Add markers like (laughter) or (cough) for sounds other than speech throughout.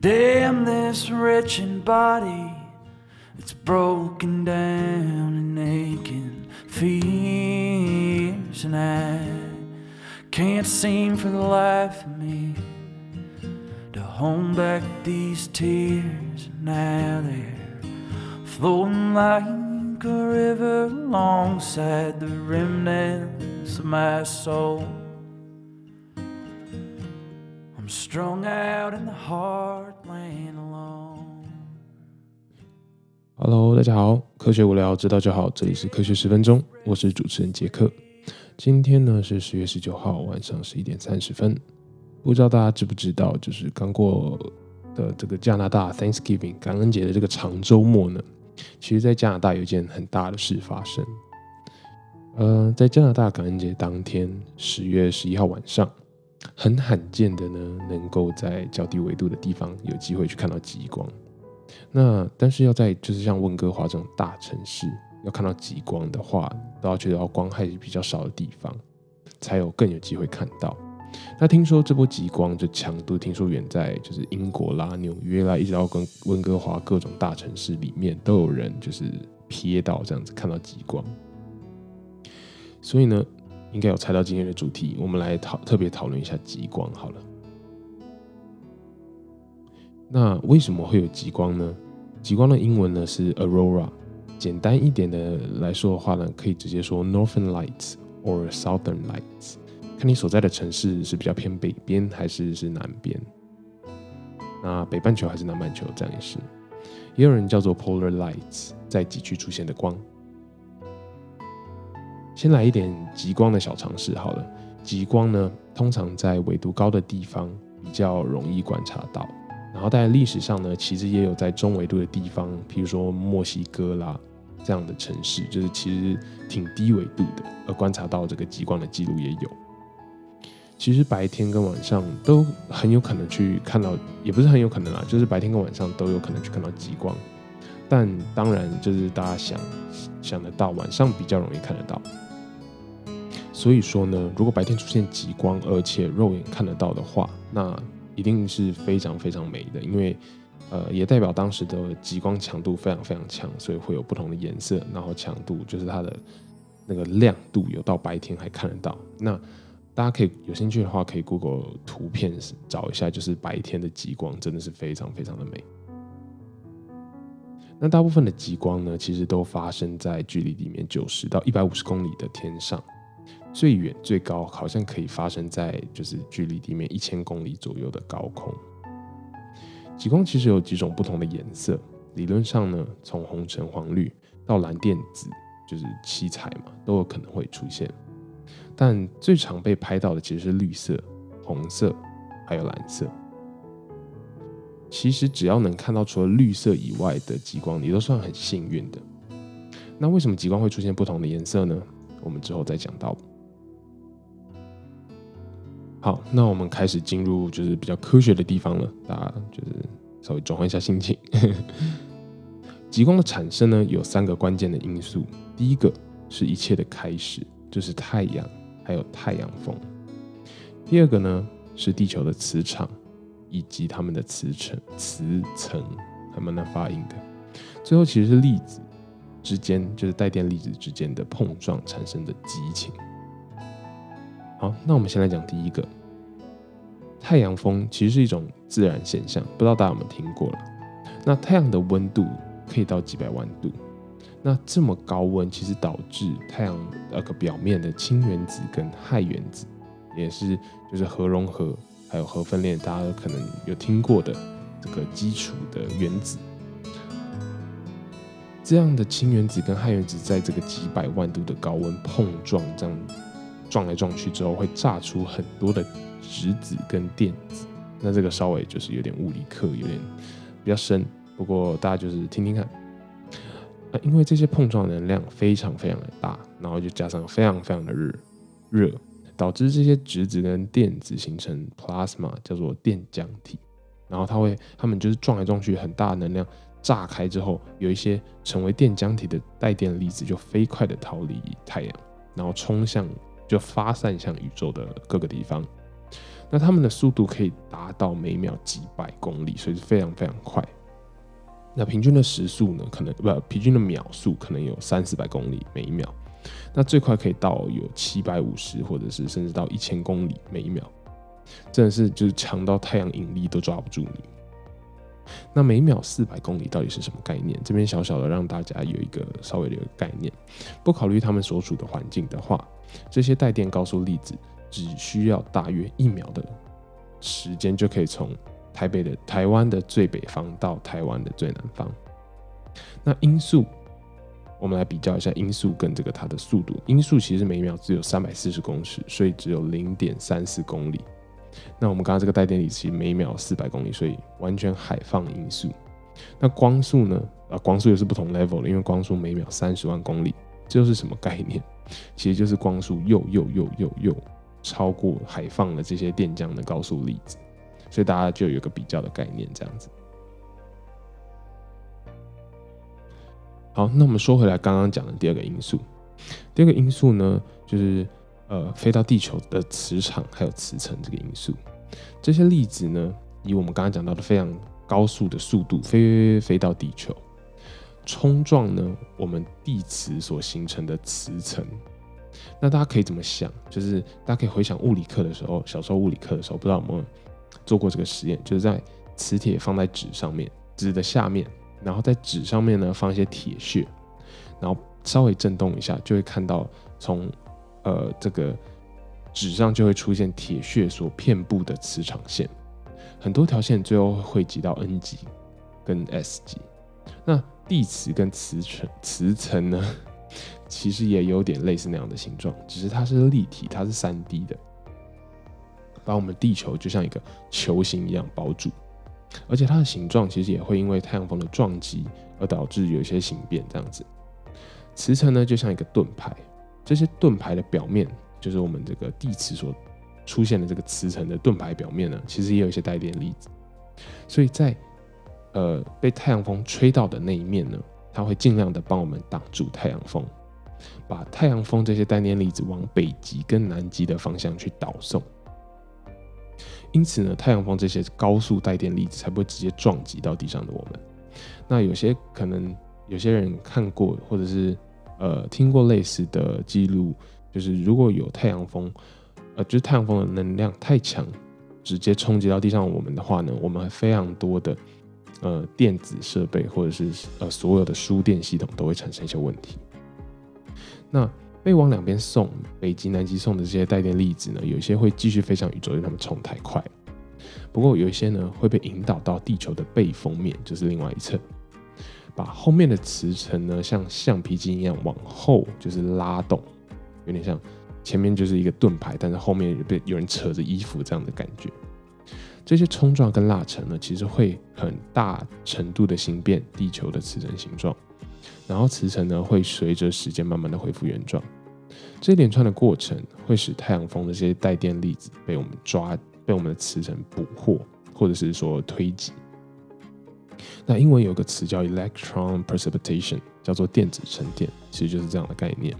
Damn this wretched body, it's broken down and aching, fears, and I can't seem for the life of me to hold back these tears. Now they're flowing like a river alongside the remnants of my soul. Strung out in the heartland alone. Hello，大家好，科学无聊知道就好，这里是科学十分钟，我是主持人杰克。今天呢是十月十九号晚上十一点三十分，不知道大家知不知道，就是刚过的这个加拿大 Thanksgiving 感恩节的这个长周末呢，其实在加拿大有一件很大的事发生。呃，在加拿大感恩节当天，十月十一号晚上，很罕见的呢，能够在较低纬度的地方有机会去看到极光。那但是要在就是像温哥华这种大城市，要看到极光的话，都要去到光害比较少的地方，才有更有机会看到。那听说这波极光就强度，听说远在就是英国啦、纽约啦，一直到跟温哥华各种大城市里面，都有人就是瞥到这样子看到极光。所以呢，应该有猜到今天的主题，我们来讨特别讨论一下极光好了。那为什么会有极光呢？极光的英文呢是 aurora，简单一点的来说的话呢，可以直接说 northern lights or southern lights，看你所在的城市是比较偏北边还是是南边。那北半球还是南半球这样也是，也有人叫做 polar lights，在极区出现的光。先来一点极光的小常识好了，极光呢通常在纬度高的地方比较容易观察到。然后在历史上呢，其实也有在中纬度的地方，譬如说墨西哥啦这样的城市，就是其实挺低纬度的，而观察到这个极光的记录也有。其实白天跟晚上都很有可能去看到，也不是很有可能啦，就是白天跟晚上都有可能去看到极光。但当然就是大家想想得到，晚上比较容易看得到。所以说呢，如果白天出现极光，而且肉眼看得到的话，那一定是非常非常美的，因为呃，也代表当时的极光强度非常非常强，所以会有不同的颜色，然后强度就是它的那个亮度有到白天还看得到。那大家可以有兴趣的话，可以 Google 图片找一下，就是白天的极光真的是非常非常的美。那大部分的极光呢，其实都发生在距离地面九十到一百五十公里的天上。最远最高好像可以发生在就是距离地面一千公里左右的高空。极光其实有几种不同的颜色，理论上呢，从红橙黄绿到蓝靛紫，就是七彩嘛，都有可能会出现。但最常被拍到的其实是绿色、红色还有蓝色。其实只要能看到除了绿色以外的极光，你都算很幸运的。那为什么极光会出现不同的颜色呢？我们之后再讲到。好，那我们开始进入就是比较科学的地方了。大家就是稍微转换一下心情。极光的产生呢，有三个关键的因素。第一个是一切的开始，就是太阳还有太阳风。第二个呢是地球的磁场以及它们的磁层、磁层还蛮难发音的。最后其实是粒子之间，就是带电粒子之间的碰撞产生的激情。好，那我们先来讲第一个，太阳风其实是一种自然现象，不知道大家有没有听过了？那太阳的温度可以到几百万度，那这么高温其实导致太阳那个表面的氢原子跟氦原子，也是就是核融合还有核分裂，大家可能有听过的这个基础的原子，这样的氢原子跟氦原子在这个几百万度的高温碰撞，这样。撞来撞去之后，会炸出很多的质子跟电子。那这个稍微就是有点物理课，有点比较深。不过大家就是听听看。啊，因为这些碰撞能量非常非常的大，然后就加上非常非常的热，热导致这些质子跟电子形成 plasma，叫做电浆体。然后它会，它们就是撞来撞去，很大的能量炸开之后，有一些成为电浆体的带电粒子就飞快的逃离太阳，然后冲向。就发散向宇宙的各个地方，那它们的速度可以达到每秒几百公里，所以是非常非常快。那平均的时速呢，可能不平均的秒速可能有三四百公里每一秒。那最快可以到有七百五十，或者是甚至到一千公里每一秒，真的是就是强到太阳引力都抓不住你。那每秒四百公里到底是什么概念？这边小小的让大家有一个稍微的一个概念。不考虑他们所处的环境的话，这些带电高速粒子只需要大约一秒的时间，就可以从台北的台湾的最北方到台湾的最南方。那音速，我们来比较一下音速跟这个它的速度。音速其实每秒只有三百四十公尺，所以只有零点三四公里。那我们刚刚这个带电粒子每秒四百公里，所以完全海放音速。那光速呢？啊，光速也是不同 level 的，因为光速每秒三十万公里，这又是什么概念？其实就是光速又又又又又超过海放的这些电浆的高速粒子，所以大家就有个比较的概念，这样子。好，那我们说回来，刚刚讲的第二个因素，第二个因素呢，就是。呃，飞到地球的磁场还有磁层这个因素，这些粒子呢，以我们刚刚讲到的非常高速的速度飞飞到地球，冲撞呢我们地磁所形成的磁层。那大家可以怎么想？就是大家可以回想物理课的时候，小时候物理课的时候，不知道有没有做过这个实验？就是在磁铁放在纸上面，纸的下面，然后在纸上面呢放一些铁屑，然后稍微震动一下，就会看到从呃，这个纸上就会出现铁屑所遍布的磁场线，很多条线最后汇集到 N 极跟 S 极。那地磁跟磁层磁层呢，(laughs) 其实也有点类似那样的形状，只是它是立体，它是三 D 的，把我们地球就像一个球形一样包住，而且它的形状其实也会因为太阳风的撞击而导致有一些形变，这样子。磁层呢，就像一个盾牌。这些盾牌的表面，就是我们这个地磁所出现的这个磁层的盾牌表面呢，其实也有一些带电粒子。所以在呃被太阳风吹到的那一面呢，它会尽量的帮我们挡住太阳风，把太阳风这些带电粒子往北极跟南极的方向去导送。因此呢，太阳风这些高速带电粒子才不会直接撞击到地上的我们。那有些可能有些人看过，或者是。呃，听过类似的记录，就是如果有太阳风，呃，就是太阳风的能量太强，直接冲击到地上我们的话呢，我们非常多的呃电子设备或者是呃所有的输电系统都会产生一些问题。那被往两边送，北极、南极送的这些带电粒子呢，有一些会继续飞向宇宙，因为它们冲太快。不过有一些呢会被引导到地球的背风面，就是另外一侧。把后面的磁层呢，像橡皮筋一样往后就是拉动，有点像前面就是一个盾牌，但是后面被有人扯着衣服这样的感觉。这些冲撞跟拉扯呢，其实会很大程度的形变地球的磁层形状，然后磁层呢会随着时间慢慢的恢复原状。这一连串的过程会使太阳风的这些带电粒子被我们抓，被我们的磁层捕获，或者是说推挤。那英文有个词叫 electron precipitation，叫做电子沉淀，其实就是这样的概念。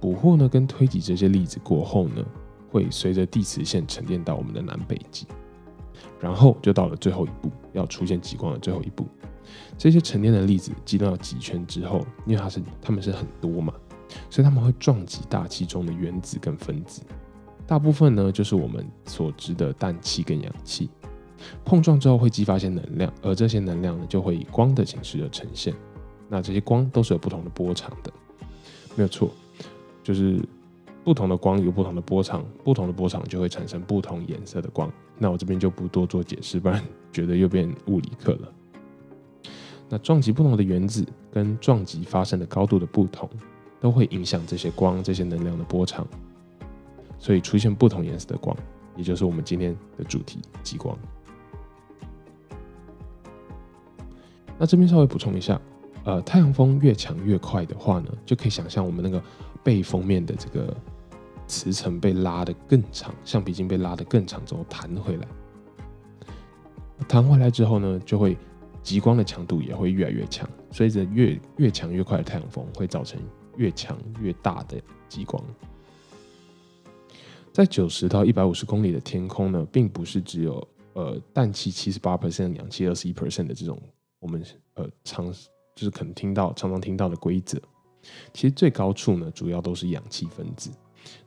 捕获呢跟推挤这些粒子过后呢，会随着地磁线沉淀到我们的南北极，然后就到了最后一步，要出现极光的最后一步。这些沉淀的粒子激到极圈之后，因为它是它们是很多嘛，所以它们会撞击大气中的原子跟分子，大部分呢就是我们所知的氮气跟氧气。碰撞之后会激发一些能量，而这些能量呢就会以光的形式而呈现。那这些光都是有不同的波长的，没有错，就是不同的光有不同的波长，不同的波长就会产生不同颜色的光。那我这边就不多做解释，不然觉得又变物理课了。那撞击不同的原子跟撞击发生的高度的不同，都会影响这些光、这些能量的波长，所以出现不同颜色的光，也就是我们今天的主题——极光。那这边稍微补充一下，呃，太阳风越强越快的话呢，就可以想象我们那个背风面的这个磁层被拉得更长，橡皮筋被拉得更长之后弹回来，弹回来之后呢，就会极光的强度也会越来越强，随着越越强越快的太阳风会造成越强越大的极光。在九十到一百五十公里的天空呢，并不是只有呃氮气七十八 percent、氧气二十一 percent 的这种我们呃常就是可能听到常常听到的规则。其实最高处呢，主要都是氧气分子，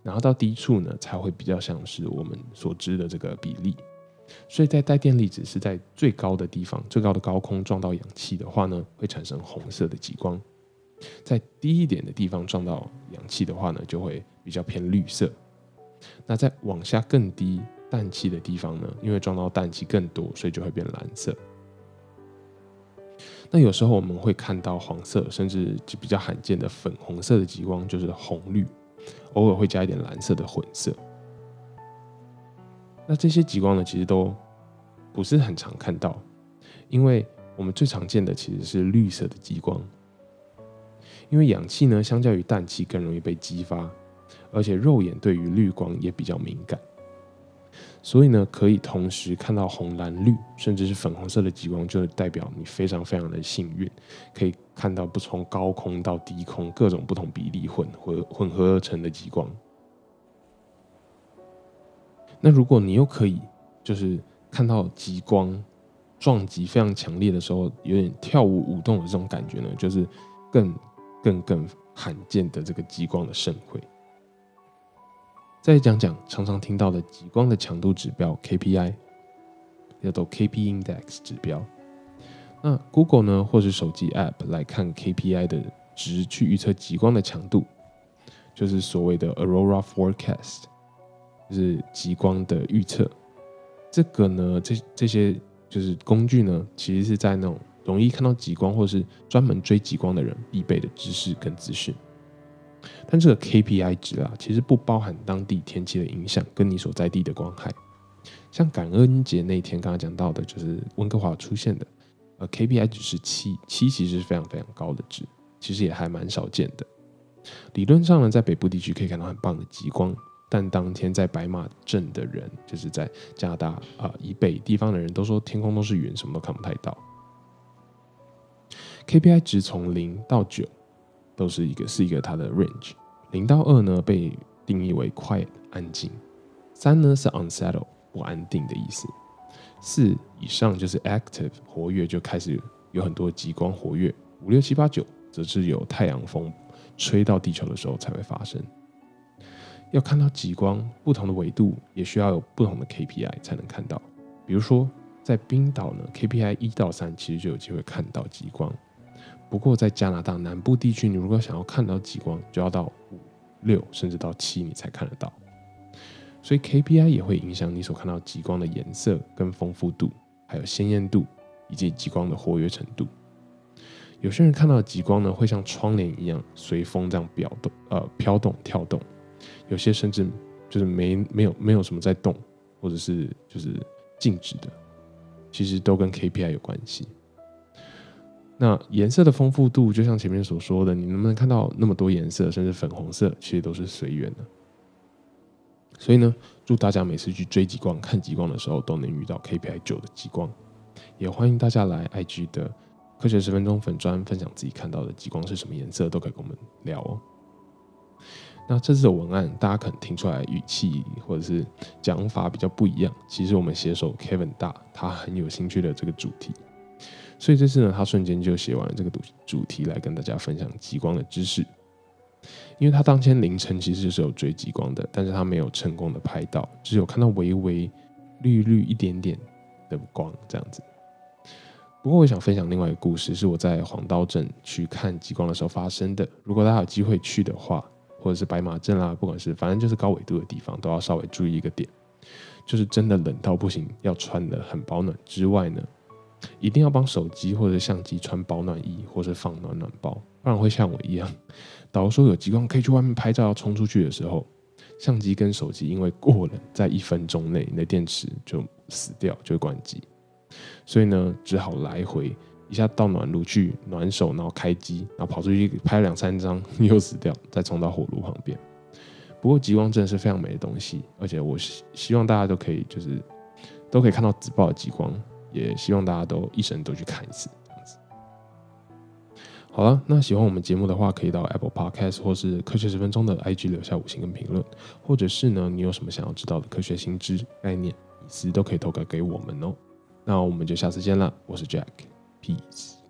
然后到低处呢，才会比较像是我们所知的这个比例。所以在带电粒子是在最高的地方、最高的高空撞到氧气的话呢，会产生红色的极光；在低一点的地方撞到氧气的话呢，就会比较偏绿色。那在往下更低氮气的地方呢，因为撞到氮气更多，所以就会变蓝色。那有时候我们会看到黄色，甚至就比较罕见的粉红色的极光，就是红绿，偶尔会加一点蓝色的混色。那这些极光呢，其实都不是很常看到，因为我们最常见的其实是绿色的极光，因为氧气呢，相较于氮气更容易被激发，而且肉眼对于绿光也比较敏感，所以呢，可以同时看到红、蓝、绿，甚至是粉红色的极光，就代表你非常非常的幸运，可以看到不从高空到低空各种不同比例混合混合而成的极光。那如果你又可以，就是看到极光撞击非常强烈的时候，有点跳舞舞动的这种感觉呢，就是更更更罕见的这个极光的盛会。再讲讲常常听到的极光的强度指标 KPI，叫做 KP Index 指标。那 Google 呢，或是手机 App 来看 KPI 的值去预测极光的强度，就是所谓的 Aurora Forecast。就是极光的预测，这个呢，这这些就是工具呢，其实是在那种容易看到极光或是专门追极光的人必备的知识跟资讯。但这个 KPI 值啊，其实不包含当地天气的影响跟你所在地的光害。像感恩节那天刚刚讲到的，就是温哥华出现的，呃，KPI 值是七，七其实是非常非常高的值，其实也还蛮少见的。理论上呢，在北部地区可以看到很棒的极光。但当天在白马镇的人，就是在加拿大啊以北地方的人都说天空都是云，什么都看不太到。KPI 值从零到九都是一个是一个它的 range，零到二呢被定义为 quiet 安静，三呢是 unsettle 不安定的意思，四以上就是 active 活跃就开始有很多极光活跃，五六七八九则是有太阳风吹到地球的时候才会发生。要看到极光，不同的纬度也需要有不同的 KPI 才能看到。比如说，在冰岛呢，KPI 一到三其实就有机会看到极光。不过在加拿大南部地区，你如果想要看到极光，就要到五、六甚至到七你才看得到。所以 KPI 也会影响你所看到极光的颜色跟丰富度，还有鲜艳度以及极光的活跃程度。有些人看到极光呢，会像窗帘一样随风这样表动，呃，飘动、跳动。有些甚至就是没没有没有什么在动，或者是就是静止的，其实都跟 KPI 有关系。那颜色的丰富度，就像前面所说的，你能不能看到那么多颜色，甚至粉红色，其实都是随缘的。所以呢，祝大家每次去追极光、看极光的时候，都能遇到 KPI 九的极光。也欢迎大家来 IG 的科学十分钟粉砖分享自己看到的极光是什么颜色，都可以跟我们聊哦。那这次的文案，大家可能听出来语气或者是讲法比较不一样。其实我们写手 Kevin 大他很有兴趣的这个主题，所以这次呢，他瞬间就写完了这个主主题来跟大家分享极光的知识。因为他当天凌晨其实是有追极光的，但是他没有成功的拍到，只有看到微微绿绿一点点的光这样子。不过我想分享另外一个故事，是我在黄刀镇去看极光的时候发生的。如果大家有机会去的话，或者是白马镇啦，不管是反正就是高纬度的地方，都要稍微注意一个点，就是真的冷到不行，要穿的很保暖之外呢，一定要帮手机或者相机穿保暖衣，或是放暖暖包，不然会像我一样，导说有极光可以去外面拍照，要冲出去的时候，相机跟手机因为过冷，在一分钟内你的电池就死掉，就会关机，所以呢，只好来回。一下到暖炉去暖手，然后开机，然后跑出去拍两三张 (laughs) 又死掉，再冲到火炉旁边。不过极光真的是非常美的东西，而且我希希望大家都可以就是都可以看到紫爆的极光，也希望大家都一生都去看一次这样子。好了，那喜欢我们节目的话，可以到 Apple Podcast 或是科学十分钟的 IG 留下五星跟评论，或者是呢，你有什么想要知道的科学新知、概念、隐私，都可以投稿给我们哦。那我们就下次见啦，我是 Jack，Peace。